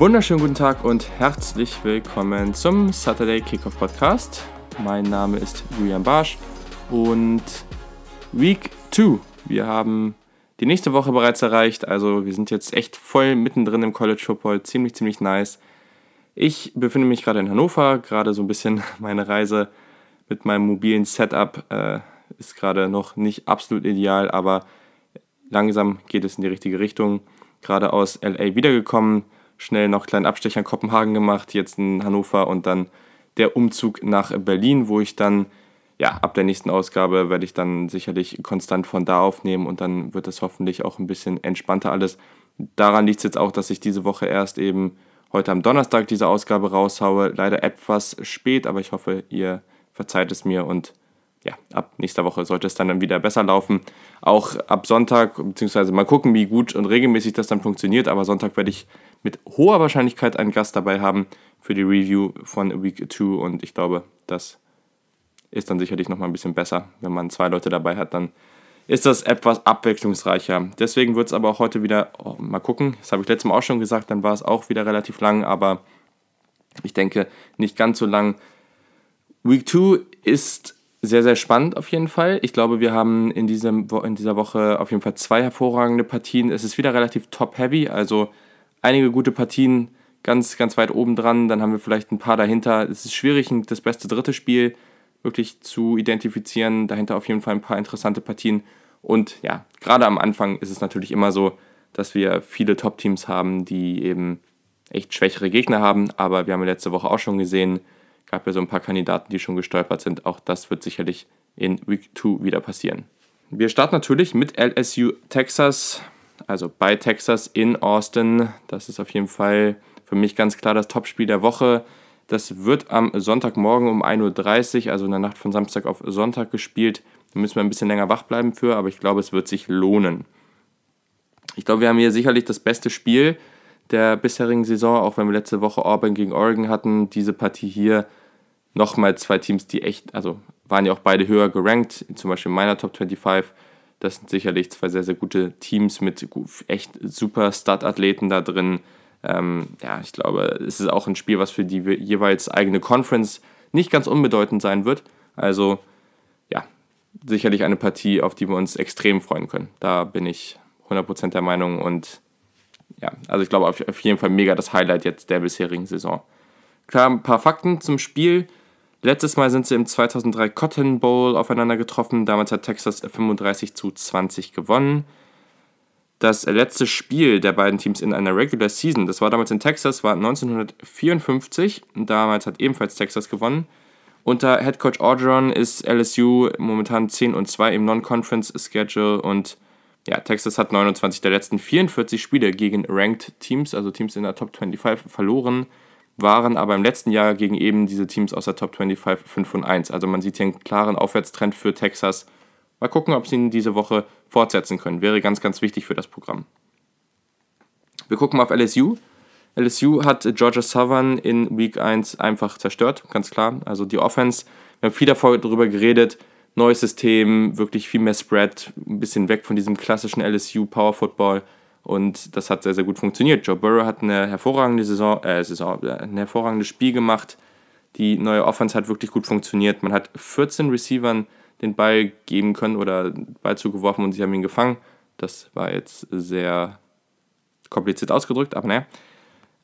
Wunderschönen guten Tag und herzlich willkommen zum Saturday Kickoff Podcast. Mein Name ist Julian Barsch und Week 2. Wir haben die nächste Woche bereits erreicht, also wir sind jetzt echt voll mittendrin im College Football, ziemlich, ziemlich nice. Ich befinde mich gerade in Hannover, gerade so ein bisschen meine Reise mit meinem mobilen Setup äh, ist gerade noch nicht absolut ideal, aber langsam geht es in die richtige Richtung. Gerade aus LA wiedergekommen, schnell noch einen kleinen Abstecher in Kopenhagen gemacht, jetzt in Hannover und dann der Umzug nach Berlin, wo ich dann, ja, ab der nächsten Ausgabe werde ich dann sicherlich konstant von da aufnehmen und dann wird es hoffentlich auch ein bisschen entspannter alles. Daran liegt es jetzt auch, dass ich diese Woche erst eben heute am Donnerstag diese Ausgabe raushaue. Leider etwas spät, aber ich hoffe, ihr verzeiht es mir und ja, ab nächster Woche sollte es dann, wieder besser laufen. Auch ab Sonntag, beziehungsweise mal gucken, wie gut und regelmäßig das dann funktioniert, aber Sonntag werde ich mit hoher Wahrscheinlichkeit einen Gast dabei haben für die Review von Week 2 und ich glaube, das ist dann sicherlich nochmal ein bisschen besser. Wenn man zwei Leute dabei hat, dann ist das etwas abwechslungsreicher. Deswegen wird es aber auch heute wieder, oh, mal gucken, das habe ich letztes Mal auch schon gesagt, dann war es auch wieder relativ lang, aber ich denke nicht ganz so lang. Week 2 ist sehr, sehr spannend auf jeden Fall. Ich glaube, wir haben in, diesem, in dieser Woche auf jeden Fall zwei hervorragende Partien. Es ist wieder relativ top-heavy, also einige gute Partien ganz, ganz weit oben dran. Dann haben wir vielleicht ein paar dahinter. Es ist schwierig, das beste dritte Spiel wirklich zu identifizieren. Dahinter auf jeden Fall ein paar interessante Partien. Und ja, gerade am Anfang ist es natürlich immer so, dass wir viele Top-Teams haben, die eben echt schwächere Gegner haben. Aber wir haben letzte Woche auch schon gesehen, gab ja so ein paar Kandidaten, die schon gestolpert sind. Auch das wird sicherlich in Week 2 wieder passieren. Wir starten natürlich mit LSU Texas, also bei Texas in Austin. Das ist auf jeden Fall für mich ganz klar das Topspiel der Woche. Das wird am Sonntagmorgen um 1.30 Uhr, also in der Nacht von Samstag auf Sonntag gespielt. Da müssen wir ein bisschen länger wach bleiben für, aber ich glaube, es wird sich lohnen. Ich glaube, wir haben hier sicherlich das beste Spiel der bisherigen Saison, auch wenn wir letzte Woche Auburn gegen Oregon hatten. Diese Partie hier nochmal zwei Teams, die echt, also waren ja auch beide höher gerankt, zum Beispiel meiner Top 25. Das sind sicherlich zwei sehr, sehr gute Teams mit echt super Start-Athleten da drin. Ähm, ja, ich glaube, es ist auch ein Spiel, was für die jeweils eigene Conference nicht ganz unbedeutend sein wird. Also, ja, sicherlich eine Partie, auf die wir uns extrem freuen können. Da bin ich 100% der Meinung und ja, also ich glaube auf jeden Fall mega das Highlight jetzt der bisherigen Saison. Klar, ein paar Fakten zum Spiel. Letztes Mal sind sie im 2003 Cotton Bowl aufeinander getroffen. Damals hat Texas 35 zu 20 gewonnen. Das letzte Spiel der beiden Teams in einer Regular Season, das war damals in Texas, war 1954. Damals hat ebenfalls Texas gewonnen. Unter Head Coach Orgeron ist LSU momentan 10 und 2 im Non-Conference Schedule und ja, Texas hat 29 der letzten 44 Spiele gegen Ranked Teams, also Teams in der Top 25, verloren waren aber im letzten Jahr gegen eben diese Teams aus der Top 25 5 und 1. Also man sieht hier einen klaren Aufwärtstrend für Texas. Mal gucken, ob sie ihn diese Woche fortsetzen können. Wäre ganz, ganz wichtig für das Programm. Wir gucken mal auf LSU. LSU hat Georgia Southern in Week 1 einfach zerstört, ganz klar. Also die Offense, wir haben viel darüber geredet, neues System, wirklich viel mehr Spread, ein bisschen weg von diesem klassischen LSU Power Football. Und das hat sehr, sehr gut funktioniert. Joe Burrow hat eine hervorragende Saison, äh, Saison, äh, ein hervorragendes Spiel gemacht. Die neue Offense hat wirklich gut funktioniert. Man hat 14 Receivern den Ball geben können oder Ball zugeworfen und sie haben ihn gefangen. Das war jetzt sehr kompliziert ausgedrückt, aber naja.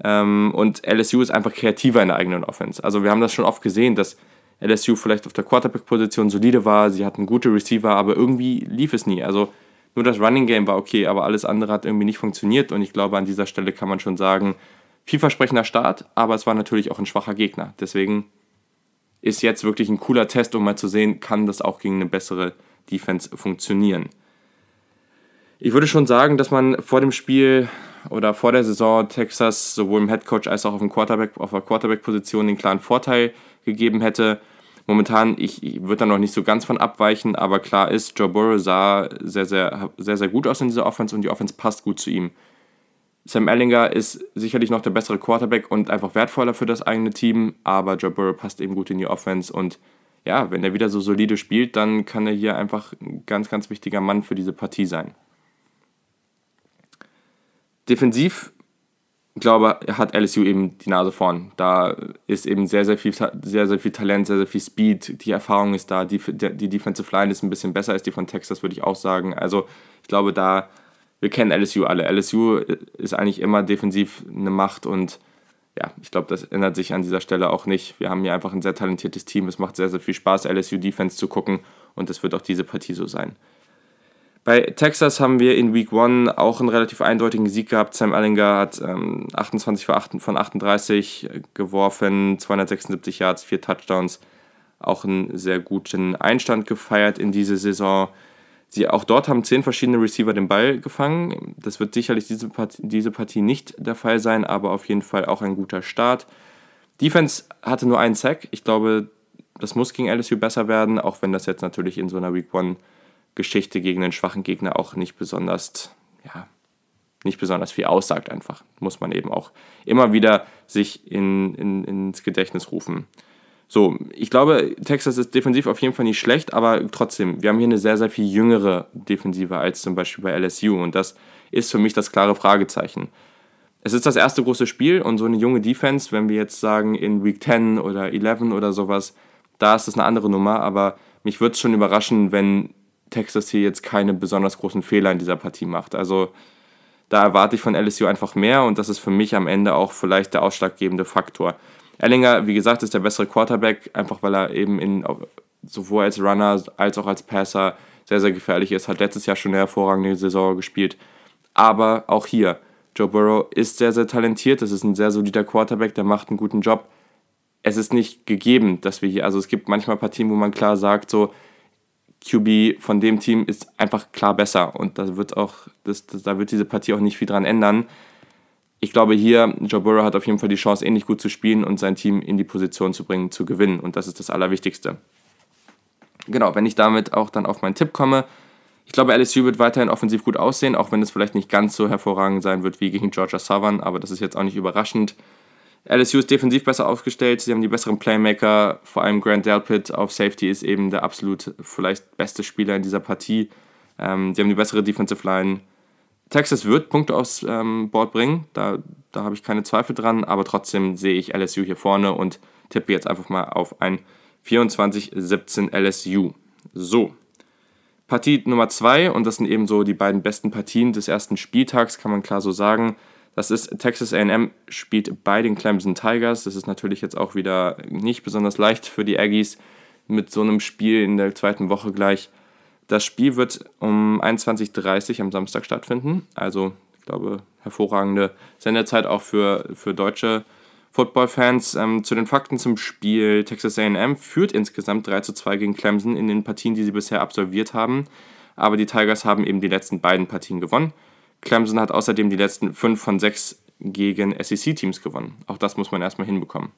Ähm, und LSU ist einfach kreativer in der eigenen Offense. Also wir haben das schon oft gesehen, dass LSU vielleicht auf der Quarterback-Position solide war, sie hatten gute Receiver, aber irgendwie lief es nie. Also nur das Running Game war okay, aber alles andere hat irgendwie nicht funktioniert. Und ich glaube, an dieser Stelle kann man schon sagen, vielversprechender Start, aber es war natürlich auch ein schwacher Gegner. Deswegen ist jetzt wirklich ein cooler Test, um mal zu sehen, kann das auch gegen eine bessere Defense funktionieren. Ich würde schon sagen, dass man vor dem Spiel oder vor der Saison Texas sowohl im Headcoach als auch auf, dem Quarterback, auf der Quarterback-Position den klaren Vorteil gegeben hätte. Momentan, ich, ich würde da noch nicht so ganz von abweichen, aber klar ist, Joe Burrow sah sehr, sehr, sehr, sehr gut aus in dieser Offense und die Offense passt gut zu ihm. Sam Ellinger ist sicherlich noch der bessere Quarterback und einfach wertvoller für das eigene Team, aber Joe Burrow passt eben gut in die Offense und ja, wenn er wieder so solide spielt, dann kann er hier einfach ein ganz, ganz wichtiger Mann für diese Partie sein. Defensiv glaube, hat LSU eben die Nase vorn. Da ist eben sehr, sehr viel, sehr, sehr viel Talent, sehr, sehr viel Speed. Die Erfahrung ist da. Die, die Defensive Line ist ein bisschen besser als die von Texas, würde ich auch sagen. Also ich glaube, da, wir kennen LSU alle. LSU ist eigentlich immer defensiv eine Macht und ja, ich glaube, das ändert sich an dieser Stelle auch nicht. Wir haben hier einfach ein sehr talentiertes Team. Es macht sehr, sehr viel Spaß, LSU Defense zu gucken und das wird auch diese Partie so sein. Bei Texas haben wir in Week 1 auch einen relativ eindeutigen Sieg gehabt. Sam Ellinger hat ähm, 28 von 38 geworfen, 276 Yards, 4 Touchdowns. Auch einen sehr guten Einstand gefeiert in diese Saison. Sie, auch dort haben zehn verschiedene Receiver den Ball gefangen. Das wird sicherlich diese Partie, diese Partie nicht der Fall sein, aber auf jeden Fall auch ein guter Start. Defense hatte nur einen Sack. Ich glaube, das muss gegen LSU besser werden, auch wenn das jetzt natürlich in so einer Week 1 Geschichte gegen einen schwachen Gegner auch nicht besonders, ja, nicht besonders viel aussagt einfach. Muss man eben auch immer wieder sich in, in, ins Gedächtnis rufen. So, ich glaube, Texas ist defensiv auf jeden Fall nicht schlecht, aber trotzdem, wir haben hier eine sehr, sehr viel jüngere Defensive als zum Beispiel bei LSU und das ist für mich das klare Fragezeichen. Es ist das erste große Spiel und so eine junge Defense, wenn wir jetzt sagen in Week 10 oder 11 oder sowas, da ist das eine andere Nummer, aber mich würde es schon überraschen, wenn Texas hier jetzt keine besonders großen Fehler in dieser Partie macht. Also da erwarte ich von LSU einfach mehr und das ist für mich am Ende auch vielleicht der ausschlaggebende Faktor. Erlinger, wie gesagt, ist der bessere Quarterback, einfach weil er eben in, sowohl als Runner als auch als Passer sehr, sehr gefährlich ist. Hat letztes Jahr schon eine hervorragende Saison gespielt. Aber auch hier, Joe Burrow ist sehr, sehr talentiert. Das ist ein sehr solider Quarterback, der macht einen guten Job. Es ist nicht gegeben, dass wir hier, also es gibt manchmal Partien, wo man klar sagt, so, QB von dem Team ist einfach klar besser und da wird auch, das, das, da wird diese Partie auch nicht viel dran ändern. Ich glaube hier, Joe Burrow hat auf jeden Fall die Chance, ähnlich gut zu spielen und sein Team in die Position zu bringen, zu gewinnen und das ist das Allerwichtigste. Genau, wenn ich damit auch dann auf meinen Tipp komme, ich glaube, LSU wird weiterhin offensiv gut aussehen, auch wenn es vielleicht nicht ganz so hervorragend sein wird wie gegen Georgia Southern, aber das ist jetzt auch nicht überraschend. LSU ist defensiv besser aufgestellt, sie haben die besseren Playmaker, vor allem Grant Delpit auf Safety ist eben der absolut vielleicht beste Spieler in dieser Partie. Ähm, die haben die bessere Defensive Line. Texas wird Punkte aufs ähm, Board bringen, da, da habe ich keine Zweifel dran, aber trotzdem sehe ich LSU hier vorne und tippe jetzt einfach mal auf ein 24-17 LSU. So, Partie Nummer 2 und das sind eben so die beiden besten Partien des ersten Spieltags, kann man klar so sagen. Das ist Texas AM spielt bei den Clemson Tigers. Das ist natürlich jetzt auch wieder nicht besonders leicht für die Aggies mit so einem Spiel in der zweiten Woche gleich. Das Spiel wird um 21.30 Uhr am Samstag stattfinden. Also, ich glaube, hervorragende Sendezeit auch für, für deutsche Football-Fans. Ähm, zu den Fakten zum Spiel. Texas AM führt insgesamt 3 zu 2 gegen Clemson in den Partien, die sie bisher absolviert haben. Aber die Tigers haben eben die letzten beiden Partien gewonnen. Clemson hat außerdem die letzten fünf von sechs gegen SEC-Teams gewonnen. Auch das muss man erstmal hinbekommen.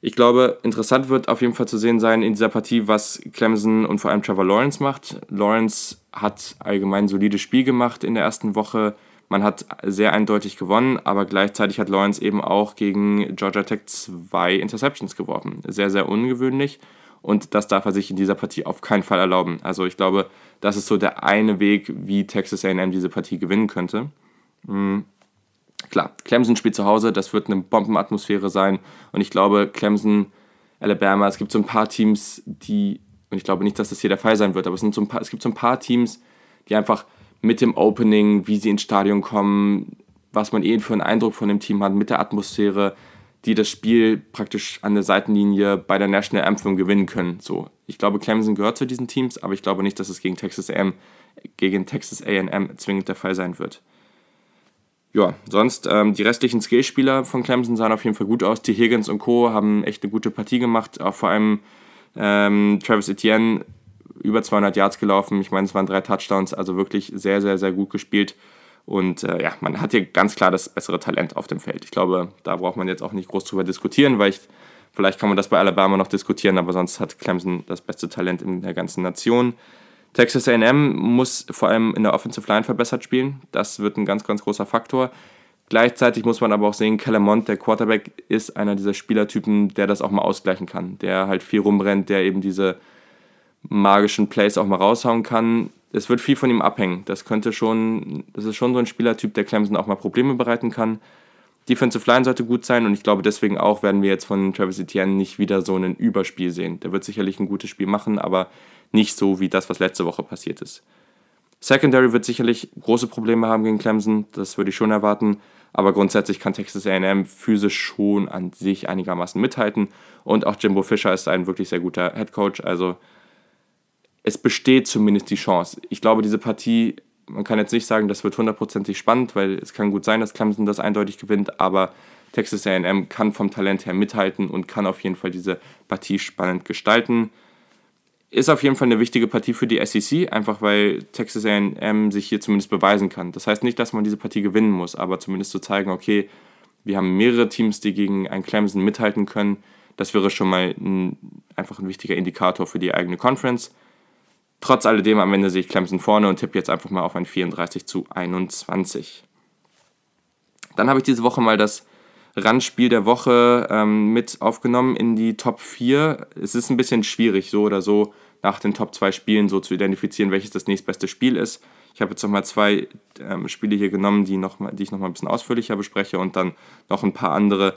Ich glaube, interessant wird auf jeden Fall zu sehen sein in dieser Partie, was Clemson und vor allem Trevor Lawrence macht. Lawrence hat allgemein ein solides Spiel gemacht in der ersten Woche. Man hat sehr eindeutig gewonnen, aber gleichzeitig hat Lawrence eben auch gegen Georgia Tech zwei Interceptions geworfen. Sehr, sehr ungewöhnlich und das darf er sich in dieser Partie auf keinen Fall erlauben. Also ich glaube, das ist so der eine Weg, wie Texas AM diese Partie gewinnen könnte. Mhm. Klar, Clemson spielt zu Hause, das wird eine Bombenatmosphäre sein. Und ich glaube, Clemson, Alabama, es gibt so ein paar Teams, die, und ich glaube nicht, dass das hier der Fall sein wird, aber es, sind so ein paar, es gibt so ein paar Teams, die einfach mit dem Opening, wie sie ins Stadion kommen, was man eh für einen Eindruck von dem Team hat, mit der Atmosphäre, die das Spiel praktisch an der Seitenlinie bei der National Anthem gewinnen können. So, ich glaube, Clemson gehört zu diesen Teams, aber ich glaube nicht, dass es gegen Texas A&M gegen Texas A&M zwingend der Fall sein wird. Ja, sonst ähm, die restlichen Skillspieler von Clemson sahen auf jeden Fall gut aus. T. Higgins und Co. haben echt eine gute Partie gemacht. Auch vor allem ähm, Travis Etienne über 200 Yards gelaufen. Ich meine, es waren drei Touchdowns, also wirklich sehr, sehr, sehr gut gespielt. Und äh, ja, man hat hier ganz klar das bessere Talent auf dem Feld. Ich glaube, da braucht man jetzt auch nicht groß drüber diskutieren, weil ich, vielleicht kann man das bei Alabama noch diskutieren, aber sonst hat Clemson das beste Talent in der ganzen Nation. Texas AM muss vor allem in der Offensive Line verbessert spielen. Das wird ein ganz, ganz großer Faktor. Gleichzeitig muss man aber auch sehen, Kellermont, der Quarterback, ist einer dieser Spielertypen, der das auch mal ausgleichen kann. Der halt viel rumrennt, der eben diese magischen Plays auch mal raushauen kann. Es wird viel von ihm abhängen. Das könnte schon, das ist schon so ein Spielertyp, der Clemson auch mal Probleme bereiten kann. Defensive Line sollte gut sein und ich glaube deswegen auch werden wir jetzt von Travis Etienne nicht wieder so ein Überspiel sehen. Der wird sicherlich ein gutes Spiel machen, aber nicht so wie das, was letzte Woche passiert ist. Secondary wird sicherlich große Probleme haben gegen Clemson, das würde ich schon erwarten, aber grundsätzlich kann Texas AM physisch schon an sich einigermaßen mithalten und auch Jimbo Fischer ist ein wirklich sehr guter Head Coach, also es besteht zumindest die Chance. Ich glaube, diese Partie, man kann jetzt nicht sagen, das wird hundertprozentig spannend, weil es kann gut sein, dass Clemson das eindeutig gewinnt, aber Texas AM kann vom Talent her mithalten und kann auf jeden Fall diese Partie spannend gestalten. Ist auf jeden Fall eine wichtige Partie für die SEC, einfach weil Texas AM sich hier zumindest beweisen kann. Das heißt nicht, dass man diese Partie gewinnen muss, aber zumindest zu zeigen, okay, wir haben mehrere Teams, die gegen ein Clemson mithalten können. Das wäre schon mal ein, einfach ein wichtiger Indikator für die eigene Conference. Trotz alledem am Ende sehe ich Clemson vorne und tippe jetzt einfach mal auf ein 34 zu 21. Dann habe ich diese Woche mal das Randspiel der Woche ähm, mit aufgenommen in die Top 4. Es ist ein bisschen schwierig, so oder so nach den Top 2 Spielen so zu identifizieren, welches das nächstbeste Spiel ist. Ich habe jetzt nochmal zwei ähm, Spiele hier genommen, die, noch mal, die ich nochmal ein bisschen ausführlicher bespreche und dann noch ein paar andere,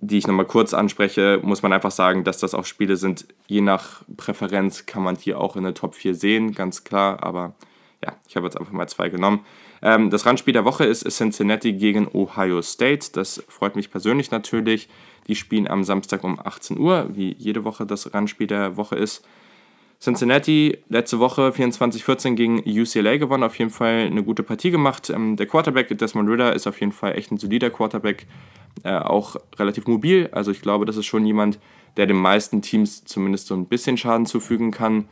die ich nochmal kurz anspreche, muss man einfach sagen, dass das auch Spiele sind, je nach Präferenz kann man hier auch in der Top 4 sehen, ganz klar, aber ja, ich habe jetzt einfach mal zwei genommen. Ähm, das Randspiel der Woche ist Cincinnati gegen Ohio State, das freut mich persönlich natürlich. Die spielen am Samstag um 18 Uhr, wie jede Woche das Randspiel der Woche ist. Cincinnati letzte Woche 24-14 gegen UCLA gewonnen, auf jeden Fall eine gute Partie gemacht. Ähm, der Quarterback Desmond Ritter ist auf jeden Fall echt ein solider Quarterback, äh, auch relativ mobil. Also ich glaube, das ist schon jemand, der den meisten Teams zumindest so ein bisschen Schaden zufügen kann.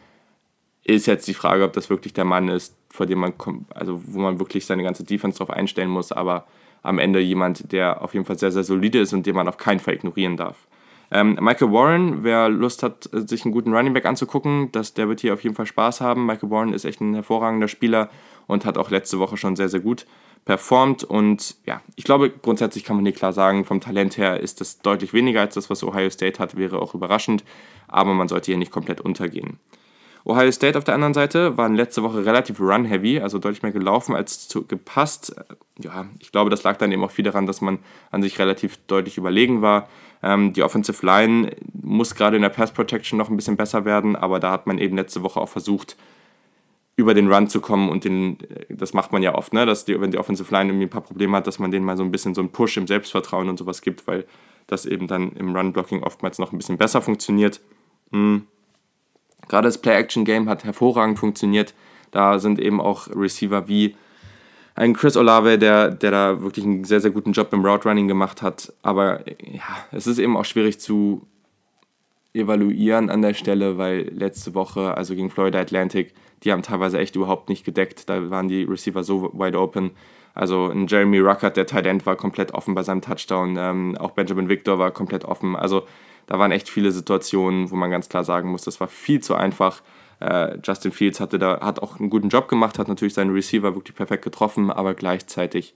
Ist jetzt die Frage, ob das wirklich der Mann ist, vor dem man, also wo man wirklich seine ganze Defense drauf einstellen muss, aber am Ende jemand, der auf jeden Fall sehr, sehr solide ist und den man auf keinen Fall ignorieren darf. Ähm, Michael Warren, wer Lust hat, sich einen guten Running Back anzugucken, das, der wird hier auf jeden Fall Spaß haben. Michael Warren ist echt ein hervorragender Spieler und hat auch letzte Woche schon sehr, sehr gut performt. Und ja, ich glaube, grundsätzlich kann man hier klar sagen, vom Talent her ist das deutlich weniger als das, was Ohio State hat, wäre auch überraschend. Aber man sollte hier nicht komplett untergehen. Ohio State auf der anderen Seite waren letzte Woche relativ run-heavy, also deutlich mehr gelaufen als zu, gepasst. Ja, ich glaube, das lag dann eben auch viel daran, dass man an sich relativ deutlich überlegen war. Ähm, die Offensive Line muss gerade in der Pass Protection noch ein bisschen besser werden, aber da hat man eben letzte Woche auch versucht, über den Run zu kommen und den, das macht man ja oft, ne? dass die, wenn die Offensive Line irgendwie ein paar Probleme hat, dass man denen mal so ein bisschen so einen Push im Selbstvertrauen und sowas gibt, weil das eben dann im Run-Blocking oftmals noch ein bisschen besser funktioniert. Mhm. Gerade das Play-Action-Game hat hervorragend funktioniert. Da sind eben auch Receiver wie ein Chris Olave, der, der da wirklich einen sehr, sehr guten Job im Route Running gemacht hat. Aber ja, es ist eben auch schwierig zu evaluieren an der Stelle, weil letzte Woche, also gegen Florida Atlantic, die haben teilweise echt überhaupt nicht gedeckt. Da waren die Receiver so wide open. Also ein Jeremy Ruckert, der Tight End, war komplett offen bei seinem Touchdown. Ähm, auch Benjamin Victor war komplett offen. Also da waren echt viele Situationen, wo man ganz klar sagen muss, das war viel zu einfach. Äh, Justin Fields hatte da, hat auch einen guten Job gemacht, hat natürlich seinen Receiver wirklich perfekt getroffen, aber gleichzeitig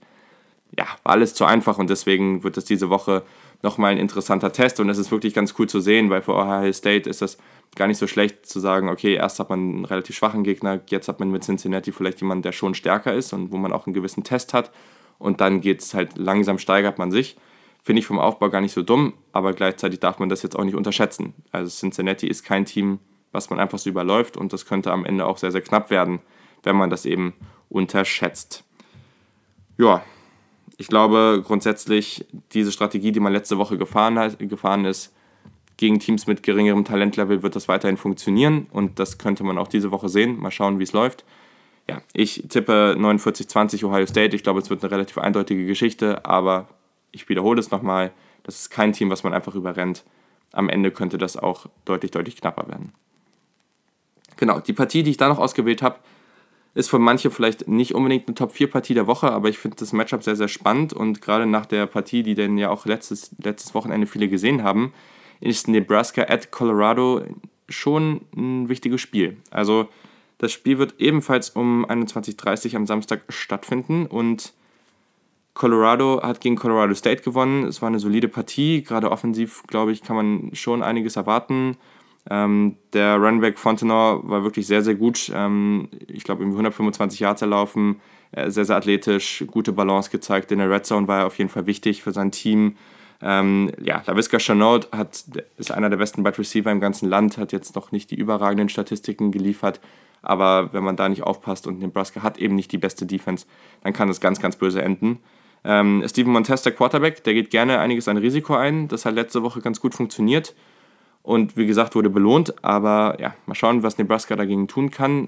ja, war alles zu einfach und deswegen wird das diese Woche nochmal ein interessanter Test und es ist wirklich ganz cool zu sehen, weil für Ohio State ist das gar nicht so schlecht zu sagen, okay, erst hat man einen relativ schwachen Gegner, jetzt hat man mit Cincinnati vielleicht jemanden, der schon stärker ist und wo man auch einen gewissen Test hat und dann geht es halt langsam, steigert man sich. Finde ich vom Aufbau gar nicht so dumm, aber gleichzeitig darf man das jetzt auch nicht unterschätzen. Also Cincinnati ist kein Team, was man einfach so überläuft und das könnte am Ende auch sehr, sehr knapp werden, wenn man das eben unterschätzt. Ja, ich glaube grundsätzlich, diese Strategie, die man letzte Woche gefahren, hat, gefahren ist, gegen Teams mit geringerem Talentlevel wird das weiterhin funktionieren und das könnte man auch diese Woche sehen. Mal schauen, wie es läuft. Ja, ich tippe 49-20 Ohio State. Ich glaube, es wird eine relativ eindeutige Geschichte, aber ich wiederhole es nochmal, das ist kein Team, was man einfach überrennt. Am Ende könnte das auch deutlich, deutlich knapper werden. Genau, die Partie, die ich da noch ausgewählt habe, ist für manche vielleicht nicht unbedingt eine Top-4-Partie der Woche, aber ich finde das Matchup sehr, sehr spannend und gerade nach der Partie, die dann ja auch letztes, letztes Wochenende viele gesehen haben, ist Nebraska at Colorado schon ein wichtiges Spiel. Also das Spiel wird ebenfalls um 21.30 Uhr am Samstag stattfinden und Colorado hat gegen Colorado State gewonnen. Es war eine solide Partie. Gerade offensiv, glaube ich, kann man schon einiges erwarten. Ähm, der Runback Fontenot war wirklich sehr, sehr gut. Ähm, ich glaube, irgendwie 125 Yards erlaufen, äh, sehr, sehr athletisch, gute Balance gezeigt. In der Red Zone war er auf jeden Fall wichtig für sein Team. Ähm, ja, LaVisca Chanot hat, ist einer der besten Wide Receiver im ganzen Land, hat jetzt noch nicht die überragenden Statistiken geliefert, aber wenn man da nicht aufpasst und Nebraska hat eben nicht die beste Defense, dann kann es ganz, ganz böse enden. Ähm, Steven Montez, der Quarterback, der geht gerne einiges an Risiko ein. Das hat letzte Woche ganz gut funktioniert und wie gesagt wurde belohnt. Aber ja, mal schauen, was Nebraska dagegen tun kann.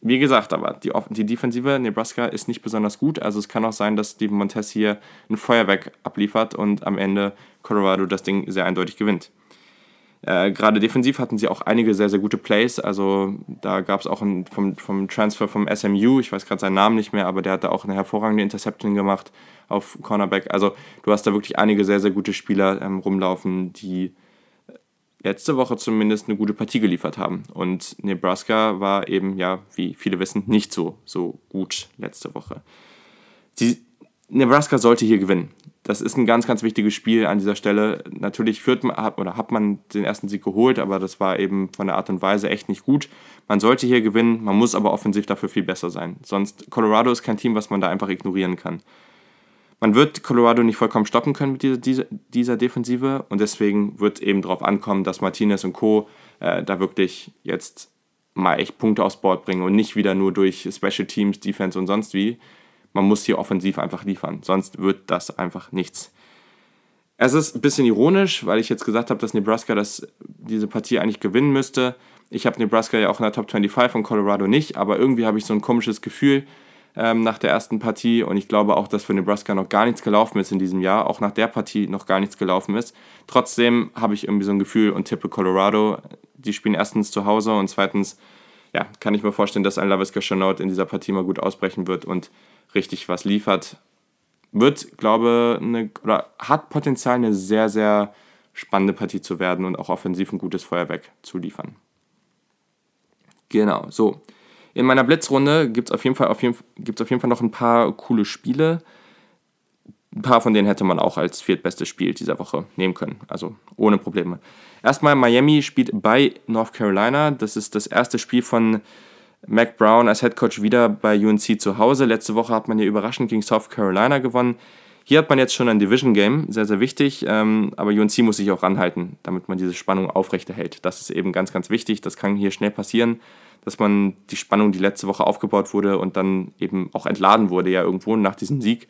Wie gesagt, aber die, die Defensive Nebraska ist nicht besonders gut. Also es kann auch sein, dass Steven Montez hier ein Feuerwerk abliefert und am Ende Colorado das Ding sehr eindeutig gewinnt. Äh, Gerade defensiv hatten sie auch einige sehr, sehr gute Plays. Also da gab es auch einen, vom, vom Transfer vom SMU, ich weiß gerade seinen Namen nicht mehr, aber der hat da auch eine hervorragende Interception gemacht auf Cornerback. Also du hast da wirklich einige sehr, sehr gute Spieler ähm, rumlaufen, die letzte Woche zumindest eine gute Partie geliefert haben. Und Nebraska war eben, ja, wie viele wissen, nicht so, so gut letzte Woche. Die, Nebraska sollte hier gewinnen. Das ist ein ganz, ganz wichtiges Spiel an dieser Stelle. Natürlich führt man oder hat man den ersten Sieg geholt, aber das war eben von der Art und Weise echt nicht gut. Man sollte hier gewinnen, man muss aber offensiv dafür viel besser sein. Sonst Colorado ist kein Team, was man da einfach ignorieren kann. Man wird Colorado nicht vollkommen stoppen können mit dieser, dieser, dieser Defensive und deswegen wird eben darauf ankommen, dass Martinez und Co. Äh, da wirklich jetzt mal echt Punkte aufs Board bringen und nicht wieder nur durch Special Teams, Defense und sonst wie, man muss hier offensiv einfach liefern, sonst wird das einfach nichts. Es ist ein bisschen ironisch, weil ich jetzt gesagt habe, dass Nebraska das, diese Partie eigentlich gewinnen müsste. Ich habe Nebraska ja auch in der Top 25 von Colorado nicht, aber irgendwie habe ich so ein komisches Gefühl ähm, nach der ersten Partie und ich glaube auch, dass für Nebraska noch gar nichts gelaufen ist in diesem Jahr, auch nach der Partie noch gar nichts gelaufen ist. Trotzdem habe ich irgendwie so ein Gefühl und tippe Colorado. Die spielen erstens zu Hause und zweitens ja, kann ich mir vorstellen, dass ein Laviska Chanot in dieser Partie mal gut ausbrechen wird und richtig was liefert. Wird, glaube eine, oder hat Potenzial, eine sehr, sehr spannende Partie zu werden und auch offensiv ein gutes Feuerwerk zu liefern. Genau, so. In meiner Blitzrunde gibt es auf, jeden Fall, auf, auf jeden Fall noch ein paar coole Spiele. Ein paar von denen hätte man auch als viertbestes Spiel dieser Woche nehmen können. Also ohne Probleme. Erstmal Miami spielt bei North Carolina. Das ist das erste Spiel von Mac Brown als Head Coach wieder bei UNC zu Hause. Letzte Woche hat man hier überraschend gegen South Carolina gewonnen. Hier hat man jetzt schon ein Division Game, sehr, sehr wichtig, ähm, aber UNC muss sich auch ranhalten, damit man diese Spannung aufrechterhält. Das ist eben ganz, ganz wichtig. Das kann hier schnell passieren, dass man die Spannung, die letzte Woche aufgebaut wurde und dann eben auch entladen wurde, ja irgendwo nach diesem Sieg,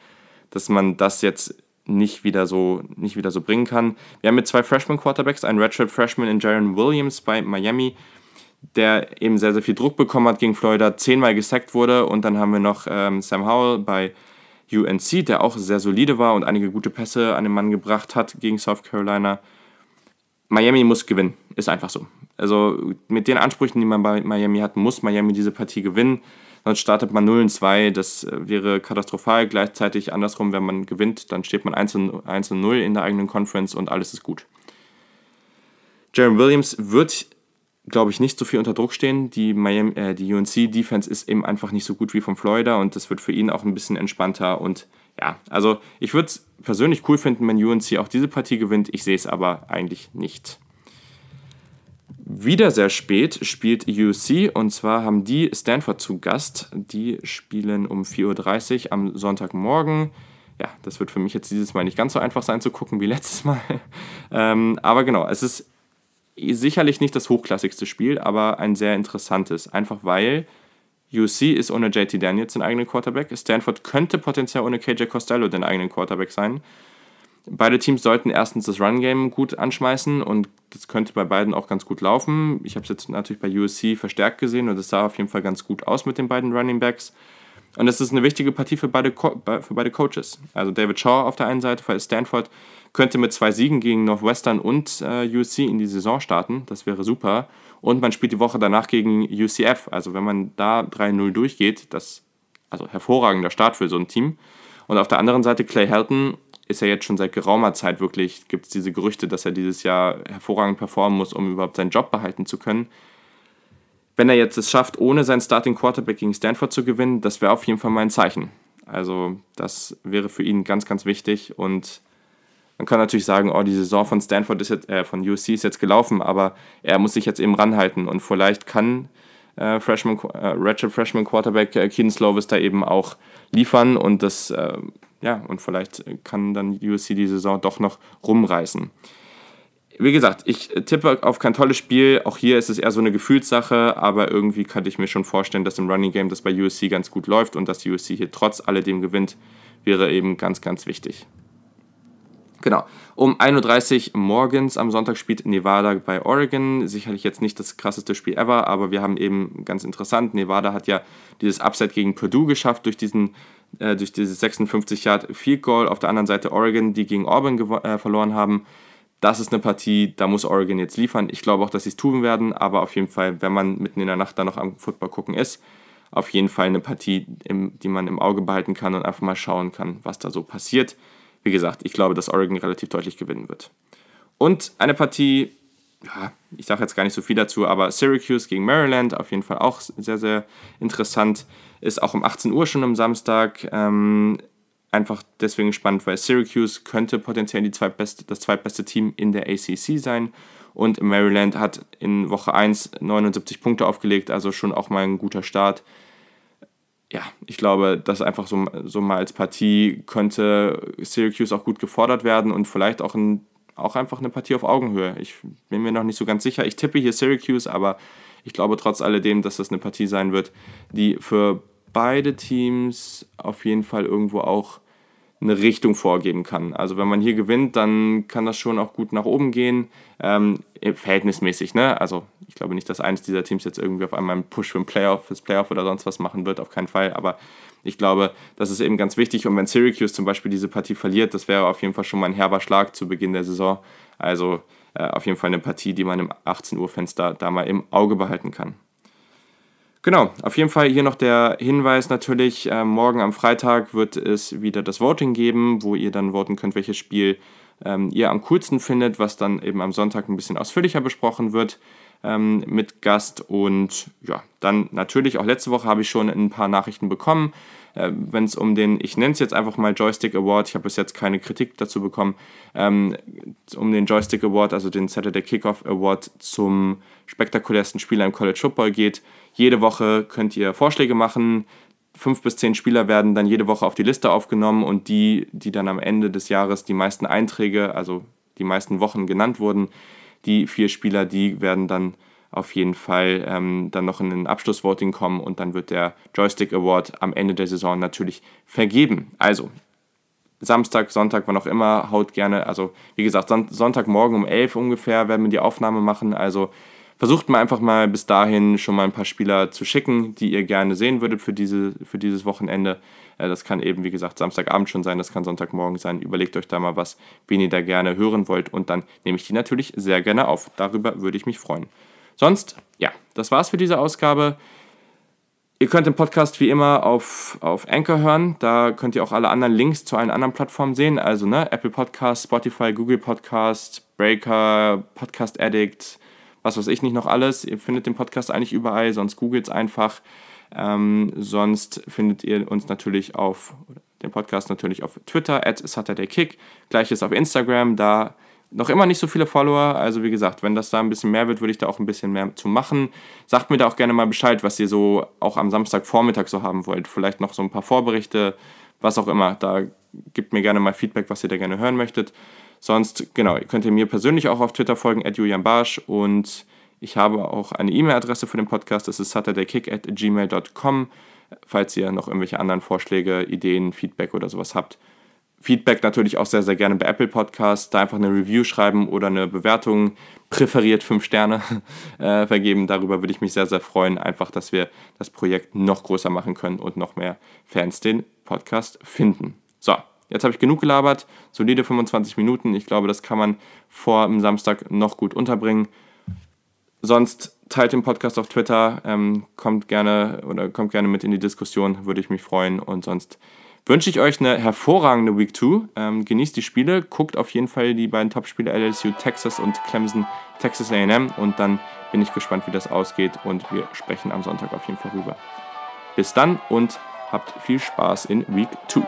dass man das jetzt nicht wieder so, nicht wieder so bringen kann. Wir haben mit zwei Freshman Quarterbacks, einen Redshirt Freshman in Jaron Williams bei Miami der eben sehr, sehr viel Druck bekommen hat gegen Florida, zehnmal gesackt wurde. Und dann haben wir noch ähm, Sam Howell bei UNC, der auch sehr solide war und einige gute Pässe an den Mann gebracht hat gegen South Carolina. Miami muss gewinnen, ist einfach so. Also mit den Ansprüchen, die man bei Miami hat, muss Miami diese Partie gewinnen. Sonst startet man 0 2, das äh, wäre katastrophal. Gleichzeitig andersrum, wenn man gewinnt, dann steht man 1 0 in der eigenen Conference und alles ist gut. Jaron Williams wird glaube ich, nicht so viel unter Druck stehen. Die, äh, die UNC-Defense ist eben einfach nicht so gut wie von Florida und das wird für ihn auch ein bisschen entspannter. Und ja, also ich würde es persönlich cool finden, wenn UNC auch diese Partie gewinnt. Ich sehe es aber eigentlich nicht. Wieder sehr spät spielt UC und zwar haben die Stanford zu Gast. Die spielen um 4.30 Uhr am Sonntagmorgen. Ja, das wird für mich jetzt dieses Mal nicht ganz so einfach sein zu gucken wie letztes Mal. ähm, aber genau, es ist sicherlich nicht das hochklassigste Spiel, aber ein sehr interessantes. Einfach weil UC ist ohne JT Daniels den eigenen Quarterback. Stanford könnte potenziell ohne KJ Costello den eigenen Quarterback sein. Beide Teams sollten erstens das Run-Game gut anschmeißen und das könnte bei beiden auch ganz gut laufen. Ich habe es jetzt natürlich bei USC verstärkt gesehen und es sah auf jeden Fall ganz gut aus mit den beiden Running Backs. Und es ist eine wichtige Partie für beide, Co für beide Coaches. Also David Shaw auf der einen Seite für Stanford könnte mit zwei Siegen gegen Northwestern und äh, USC in die Saison starten. Das wäre super. Und man spielt die Woche danach gegen UCF. Also wenn man da 3-0 durchgeht, das also hervorragender Start für so ein Team. Und auf der anderen Seite Clay Helton ist ja jetzt schon seit geraumer Zeit wirklich, gibt es diese Gerüchte, dass er dieses Jahr hervorragend performen muss, um überhaupt seinen Job behalten zu können. Wenn er jetzt es schafft, ohne seinen Starting Quarterback gegen Stanford zu gewinnen, das wäre auf jeden Fall mein Zeichen. Also das wäre für ihn ganz, ganz wichtig und Man kann natürlich sagen, oh, die Saison von Stanford ist jetzt, äh, von USC ist jetzt gelaufen, aber er muss sich jetzt eben ranhalten und vielleicht kann äh, Freshman, äh, Ratchet Freshman Quarterback äh, Keaton Slovis da eben auch liefern und das, äh, ja, und vielleicht kann dann USC die Saison doch noch rumreißen. Wie gesagt, ich tippe auf kein tolles Spiel. Auch hier ist es eher so eine Gefühlssache, aber irgendwie könnte ich mir schon vorstellen, dass im Running Game das bei USC ganz gut läuft und dass USC hier trotz alledem gewinnt, wäre eben ganz, ganz wichtig. Genau. Um 1.30 Uhr morgens am Sonntag spielt Nevada bei Oregon. Sicherlich jetzt nicht das krasseste Spiel ever, aber wir haben eben ganz interessant, Nevada hat ja dieses Upset gegen Purdue geschafft durch diesen äh, durch dieses 56 Yard Field Goal. Auf der anderen Seite Oregon, die gegen Auburn äh, verloren haben. Das ist eine Partie, da muss Oregon jetzt liefern. Ich glaube auch, dass sie es tun werden, aber auf jeden Fall, wenn man mitten in der Nacht da noch am Football gucken ist, auf jeden Fall eine Partie, die man im Auge behalten kann und einfach mal schauen kann, was da so passiert. Wie gesagt, ich glaube, dass Oregon relativ deutlich gewinnen wird. Und eine Partie, ja, ich sage jetzt gar nicht so viel dazu, aber Syracuse gegen Maryland, auf jeden Fall auch sehr, sehr interessant. Ist auch um 18 Uhr schon am Samstag. Ähm, einfach deswegen spannend, weil Syracuse könnte potenziell die zweitbeste, das zweitbeste Team in der ACC sein. Und Maryland hat in Woche 1 79 Punkte aufgelegt, also schon auch mal ein guter Start ja, ich glaube, das einfach so, so mal als Partie könnte Syracuse auch gut gefordert werden und vielleicht auch, ein, auch einfach eine Partie auf Augenhöhe. Ich bin mir noch nicht so ganz sicher. Ich tippe hier Syracuse, aber ich glaube trotz alledem, dass das eine Partie sein wird, die für beide Teams auf jeden Fall irgendwo auch eine Richtung vorgeben kann. Also wenn man hier gewinnt, dann kann das schon auch gut nach oben gehen, ähm, verhältnismäßig. Ne? Also ich glaube nicht, dass eines dieser Teams jetzt irgendwie auf einmal einen Push für ein Playoff, fürs Playoff oder sonst was machen wird, auf keinen Fall. Aber ich glaube, das ist eben ganz wichtig. Und wenn Syracuse zum Beispiel diese Partie verliert, das wäre auf jeden Fall schon mal ein herber Schlag zu Beginn der Saison. Also äh, auf jeden Fall eine Partie, die man im 18 Uhr Fenster da mal im Auge behalten kann. Genau, auf jeden Fall hier noch der Hinweis natürlich, äh, morgen am Freitag wird es wieder das Voting geben, wo ihr dann voten könnt, welches Spiel ähm, ihr am coolsten findet, was dann eben am Sonntag ein bisschen ausführlicher besprochen wird ähm, mit Gast. Und ja, dann natürlich auch letzte Woche habe ich schon ein paar Nachrichten bekommen, äh, wenn es um den, ich nenne es jetzt einfach mal Joystick Award, ich habe bis jetzt keine Kritik dazu bekommen, ähm, um den Joystick Award, also den Saturday Kickoff Award zum spektakulärsten Spieler im College Football geht. Jede Woche könnt ihr Vorschläge machen. Fünf bis zehn Spieler werden dann jede Woche auf die Liste aufgenommen und die, die dann am Ende des Jahres die meisten Einträge, also die meisten Wochen genannt wurden, die vier Spieler, die werden dann auf jeden Fall ähm, dann noch in ein Abschlussvoting kommen und dann wird der Joystick Award am Ende der Saison natürlich vergeben. Also Samstag, Sonntag, wann auch immer, haut gerne, also wie gesagt, Sonntagmorgen um 11 ungefähr werden wir die Aufnahme machen, also versucht mal einfach mal bis dahin schon mal ein paar Spieler zu schicken, die ihr gerne sehen würdet für, diese, für dieses Wochenende. Äh, das kann eben, wie gesagt, Samstagabend schon sein, das kann Sonntagmorgen sein. Überlegt euch da mal was, wen ihr da gerne hören wollt und dann nehme ich die natürlich sehr gerne auf. Darüber würde ich mich freuen. Sonst, ja, das war's für diese Ausgabe. Ihr könnt den Podcast wie immer auf, auf Anchor hören. Da könnt ihr auch alle anderen Links zu allen anderen Plattformen sehen. Also ne, Apple Podcast, Spotify, Google Podcast, Breaker, Podcast Addict, was weiß ich nicht noch alles. Ihr findet den Podcast eigentlich überall, sonst googelt es einfach. Ähm, sonst findet ihr uns natürlich auf, den Podcast natürlich auf Twitter, at SaturdayKick. Gleiches auf Instagram, da noch immer nicht so viele Follower. Also wie gesagt, wenn das da ein bisschen mehr wird, würde ich da auch ein bisschen mehr zu machen. Sagt mir da auch gerne mal Bescheid, was ihr so auch am Samstagvormittag so haben wollt. Vielleicht noch so ein paar Vorberichte, was auch immer. Da gebt mir gerne mal Feedback, was ihr da gerne hören möchtet. Sonst, genau, könnt ihr mir persönlich auch auf Twitter folgen, at Julian Barsch und ich habe auch eine E-Mail-Adresse für den Podcast, das ist saturdaykick at gmail.com, falls ihr noch irgendwelche anderen Vorschläge, Ideen, Feedback oder sowas habt. Feedback natürlich auch sehr, sehr gerne bei Apple Podcasts, da einfach eine Review schreiben oder eine Bewertung, präferiert fünf Sterne äh, vergeben. Darüber würde ich mich sehr, sehr freuen, einfach, dass wir das Projekt noch größer machen können und noch mehr Fans den Podcast finden. So, Jetzt habe ich genug gelabert, solide 25 Minuten. Ich glaube, das kann man vor dem Samstag noch gut unterbringen. Sonst teilt den Podcast auf Twitter, ähm, kommt gerne oder kommt gerne mit in die Diskussion, würde ich mich freuen. Und sonst wünsche ich euch eine hervorragende Week 2. Ähm, genießt die Spiele, guckt auf jeden Fall die beiden Top-Spiele LSU Texas und Clemson Texas AM und dann bin ich gespannt, wie das ausgeht und wir sprechen am Sonntag auf jeden Fall rüber. Bis dann und habt viel Spaß in Week 2.